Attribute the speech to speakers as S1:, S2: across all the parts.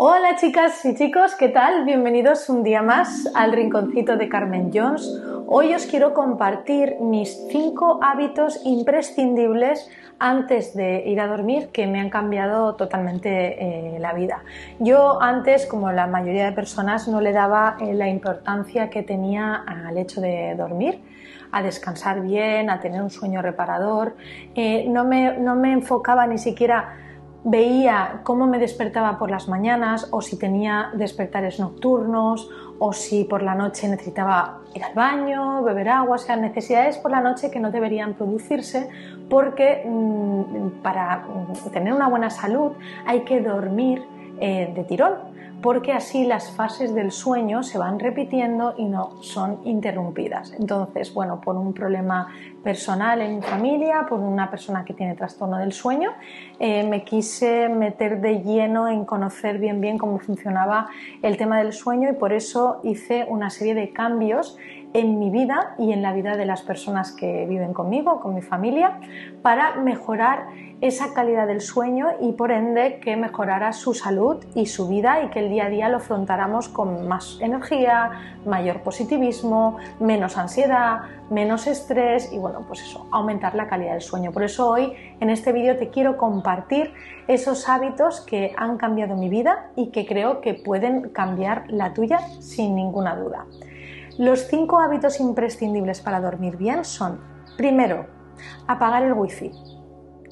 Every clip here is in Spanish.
S1: Hola chicas y chicos, ¿qué tal? Bienvenidos un día más al rinconcito de Carmen Jones. Hoy os quiero compartir mis cinco hábitos imprescindibles antes de ir a dormir que me han cambiado totalmente eh, la vida. Yo antes, como la mayoría de personas, no le daba eh, la importancia que tenía al hecho de dormir a descansar bien, a tener un sueño reparador. Eh, no, me, no me enfocaba ni siquiera veía cómo me despertaba por las mañanas o si tenía despertares nocturnos o si por la noche necesitaba ir al baño, beber agua, o sea, necesidades por la noche que no deberían producirse porque mm, para tener una buena salud hay que dormir eh, de tirón porque así las fases del sueño se van repitiendo y no son interrumpidas. Entonces, bueno, por un problema personal en mi familia, por una persona que tiene trastorno del sueño, eh, me quise meter de lleno en conocer bien bien cómo funcionaba el tema del sueño y por eso hice una serie de cambios en mi vida y en la vida de las personas que viven conmigo, con mi familia, para mejorar esa calidad del sueño y por ende que mejorara su salud y su vida y que el día a día lo afrontáramos con más energía, mayor positivismo, menos ansiedad, menos estrés y bueno, pues eso, aumentar la calidad del sueño. Por eso hoy en este vídeo te quiero compartir esos hábitos que han cambiado mi vida y que creo que pueden cambiar la tuya sin ninguna duda. Los cinco hábitos imprescindibles para dormir bien son, primero, apagar el wifi.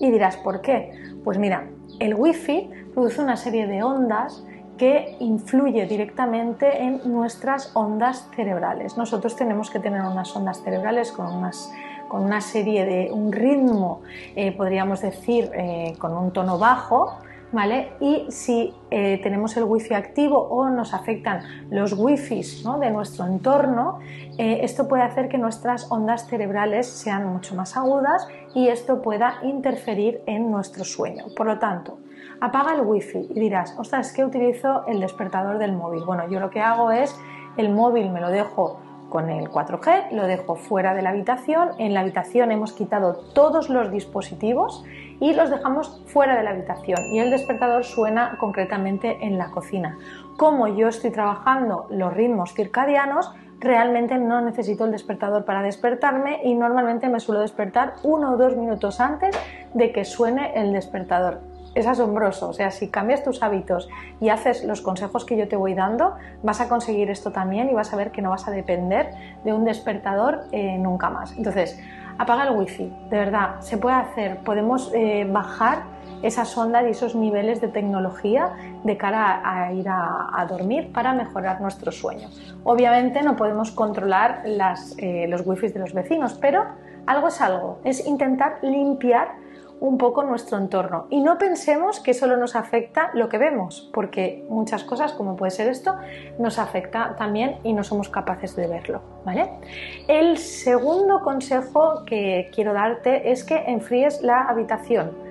S1: Y dirás, ¿por qué? Pues mira, el wifi produce una serie de ondas que influye directamente en nuestras ondas cerebrales. Nosotros tenemos que tener unas ondas cerebrales con, una serie de un ritmo, eh, podríamos decir, eh, con un tono bajo, Y si eh, tenemos el wifi activo o nos afectan los wifis de nuestro entorno, esto puede hacer que nuestras ondas cerebrales sean mucho más agudas y esto pueda interferir en nuestro sueño. Por lo tanto, apaga el wifi y dirás, ostras, es que utilizo el despertador del móvil. Bueno, yo lo que hago es el móvil me lo dejo con el 4G, lo dejo fuera de la habitación. En la habitación hemos quitado todos los dispositivos y los dejamos fuera de la habitación y el despertador suena concretamente en la cocina. Como yo estoy trabajando los ritmos circadianos, realmente no necesito el despertador para despertarme y normalmente me suelo despertar uno o dos minutos antes de que suene el despertador es asombroso. O sea, si cambias tus hábitos y haces los consejos que yo te voy dando, vas a conseguir esto también y vas a ver que no vas a depender de un despertador eh, nunca más. Entonces, apaga el wifi, de verdad, se puede hacer. Podemos eh, bajar esas ondas y esos niveles de tecnología de cara a, ir a, dormir para mejorar nuestro sueño. Obviamente no podemos controlar eh, los wifi de los vecinos, pero algo es algo, es intentar limpiar un poco nuestro entorno y no pensemos que solo nos afecta lo que vemos, porque muchas cosas, como puede ser esto, nos afecta también y no somos capaces de verlo, ¿vale? El segundo consejo que quiero darte es que enfríes la habitación.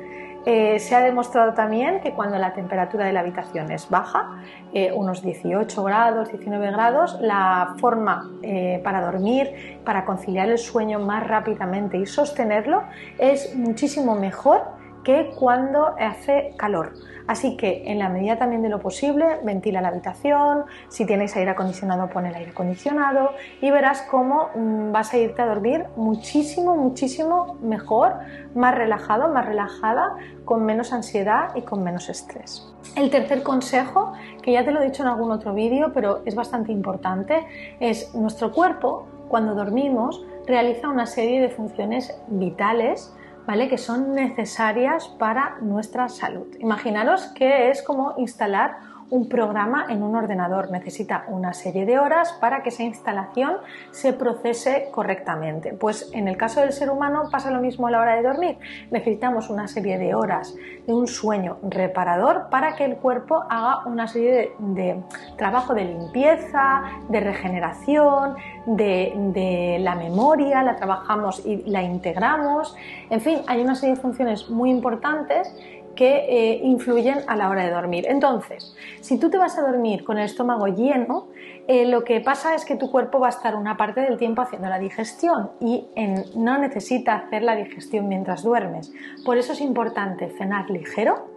S1: Eh, se ha demostrado también que cuando la temperatura de la habitación es baja, eh, unos 18 grados, 19 grados, la forma eh, para dormir, para conciliar el sueño más rápidamente y sostenerlo es muchísimo mejor que cuando hace calor. Así que en la medida también de lo posible, ventila la habitación, si tienes aire acondicionado, pon el aire acondicionado y verás cómo mm, vas a irte a dormir muchísimo, muchísimo mejor, más relajado, más relajada, con menos ansiedad y con menos estrés. El tercer consejo, que ya te lo he dicho en algún otro vídeo, pero es bastante importante, es nuestro cuerpo, cuando dormimos, realiza una serie de funciones vitales ¿vale? que son necesarias para nuestra salud. Imaginaros que es como instalar un programa en un ordenador. Necesita una serie de horas para que esa instalación se procese correctamente. Pues en el caso del ser humano pasa lo mismo a la hora de dormir. Necesitamos una serie de horas de un sueño reparador para que el cuerpo haga una serie de, trabajo de limpieza, de regeneración, de, la memoria, la trabajamos y la integramos. En fin, hay una serie de funciones muy importantes que eh, influyen a la hora de dormir. Entonces, si tú te vas a dormir con el estómago lleno, eh, lo que pasa es que tu cuerpo va a estar una parte del tiempo haciendo la digestión y no necesita hacer la digestión mientras duermes. Por eso es importante cenar ligero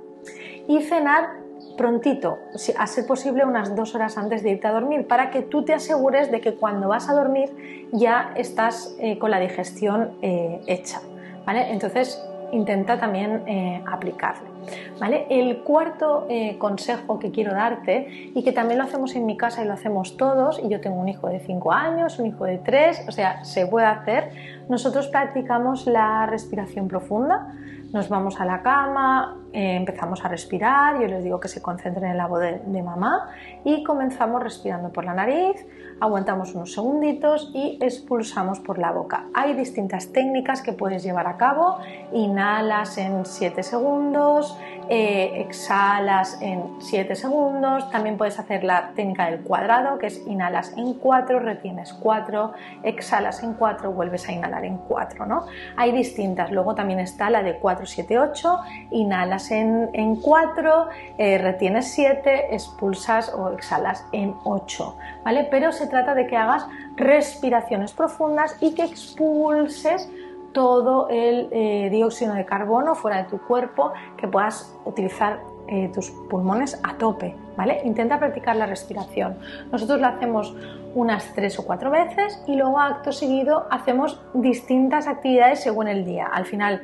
S1: y cenar prontito, a ser posible unas dos horas antes de irte a dormir, para que tú te asegures de que cuando vas a dormir ya estás eh, con la digestión hecha. ¿vale? Entonces, intenta también eh, aplicarlo. ¿vale? El cuarto consejo que quiero darte, y que también lo hacemos en mi casa y lo hacemos todos, y yo tengo un hijo de 5 años, un hijo de 3, o sea, se puede hacer, nosotros practicamos la respiración profunda nos vamos a la cama, eh, empezamos a respirar, yo les digo que se concentren en la voz de, mamá y comenzamos respirando por la nariz, aguantamos unos segunditos y expulsamos por la boca. Hay distintas técnicas que puedes llevar a cabo, inhalas en 7 segundos, eh, exhalas en 7 segundos, también puedes hacer la técnica del cuadrado, que es inhalas en 4, retienes 4, exhalas en 4, vuelves a inhalar en 4, ¿no? Hay distintas, luego también está la de 4, 7, 8, inhalas en, en 4, eh, retienes 7, expulsas o exhalas en 8, ¿vale? Pero se trata de que hagas respiraciones profundas y que expulses todo el eh, dióxido de carbono fuera de tu cuerpo, que puedas utilizar eh, tus pulmones a tope, ¿vale? Intenta practicar la respiración. Nosotros la hacemos unas tres o cuatro veces y luego acto seguido hacemos distintas actividades según el día. Al final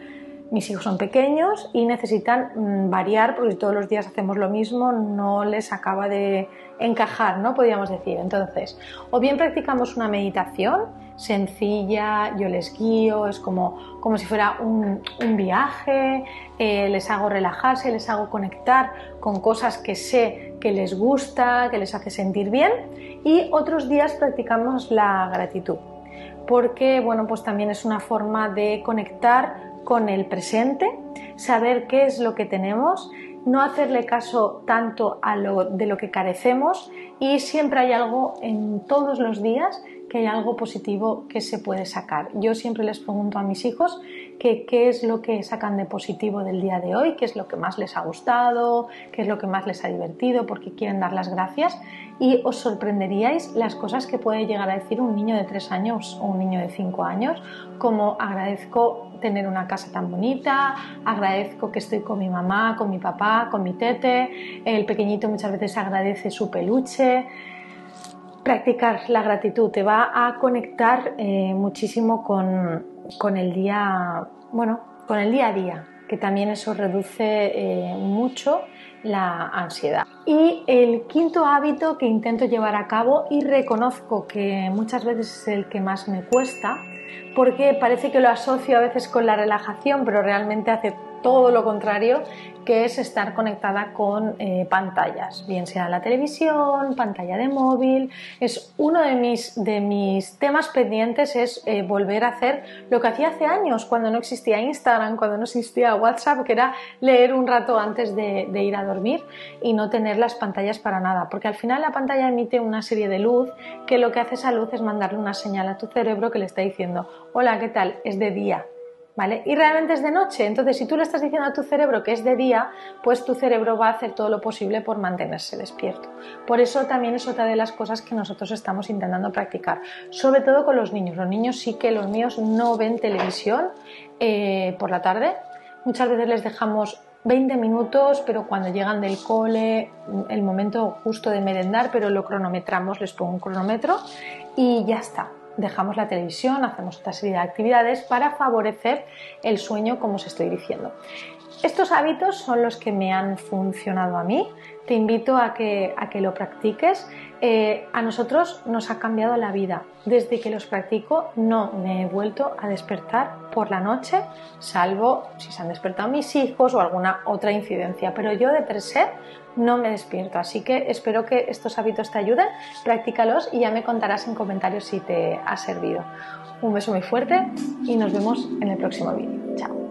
S1: mis hijos son pequeños y necesitan mm, variar porque todos los días hacemos lo mismo, no les acaba de encajar, ¿no? Podríamos decir. Entonces, o bien practicamos una meditación sencilla, yo les guío, es como, como si fuera un, viaje, eh, les hago relajarse, les hago conectar con cosas que sé que les gusta, que les hace sentir bien y otros días practicamos la gratitud porque bueno, pues también es una forma de conectar con el presente, saber qué es lo que tenemos, no hacerle caso tanto a lo de lo que carecemos y siempre hay algo en todos los días hay algo positivo que se puede sacar. Yo siempre les pregunto a mis hijos que, qué es lo que sacan de positivo del día de hoy, qué es lo que más les ha gustado, qué es lo que más les ha divertido, porque quieren dar las gracias y os sorprenderíais las cosas que puede llegar a decir un niño de 3 años o un niño de 5 años, como agradezco tener una casa tan bonita, agradezco que estoy con mi mamá, con mi papá, con mi tete, el pequeñito muchas veces agradece su peluche. Practicar la gratitud te va a conectar eh, muchísimo con, con, el día, bueno, con el día a día, que también eso reduce eh, mucho la ansiedad. Y el quinto hábito que intento llevar a cabo y reconozco que muchas veces es el que más me cuesta, porque parece que lo asocio a veces con la relajación, pero realmente hace todo lo contrario, que es estar conectada con eh, pantallas, bien sea la televisión, pantalla de móvil. Es uno de mis, de mis temas pendientes es eh, volver a hacer lo que hacía hace años, cuando no existía Instagram, cuando no existía WhatsApp, que era leer un rato antes de, de ir a dormir y no tener las pantallas para nada, porque al final la pantalla emite una serie de luz que lo que hace esa luz es mandarle una señal a tu cerebro que le está diciendo, hola, ¿qué tal? Es de día, Y realmente es de noche. Entonces, si tú le estás diciendo a tu cerebro que es de día, pues tu cerebro va a hacer todo lo posible por mantenerse despierto. Por eso también es otra de las cosas que nosotros estamos intentando practicar, sobre todo con los niños. Los niños sí que los míos no ven televisión eh, por la tarde. Muchas veces les dejamos 20 minutos, pero cuando llegan del cole, el momento justo de merendar, pero lo cronometramos, les pongo un cronómetro y ya está dejamos la televisión, hacemos otra serie de actividades para favorecer el sueño, como os estoy diciendo. Estos hábitos son los que me han funcionado a mí. Te invito a que, a que lo practiques. Eh, a nosotros nos ha cambiado la vida. Desde que los practico no me he vuelto a despertar por la noche, salvo si se han despertado mis hijos o alguna otra incidencia. Pero yo de per no me despierto. Así que espero que estos hábitos te ayuden, practícalos y ya me contarás en comentarios si te ha servido. Un beso muy fuerte y nos vemos en el próximo vídeo. Chao.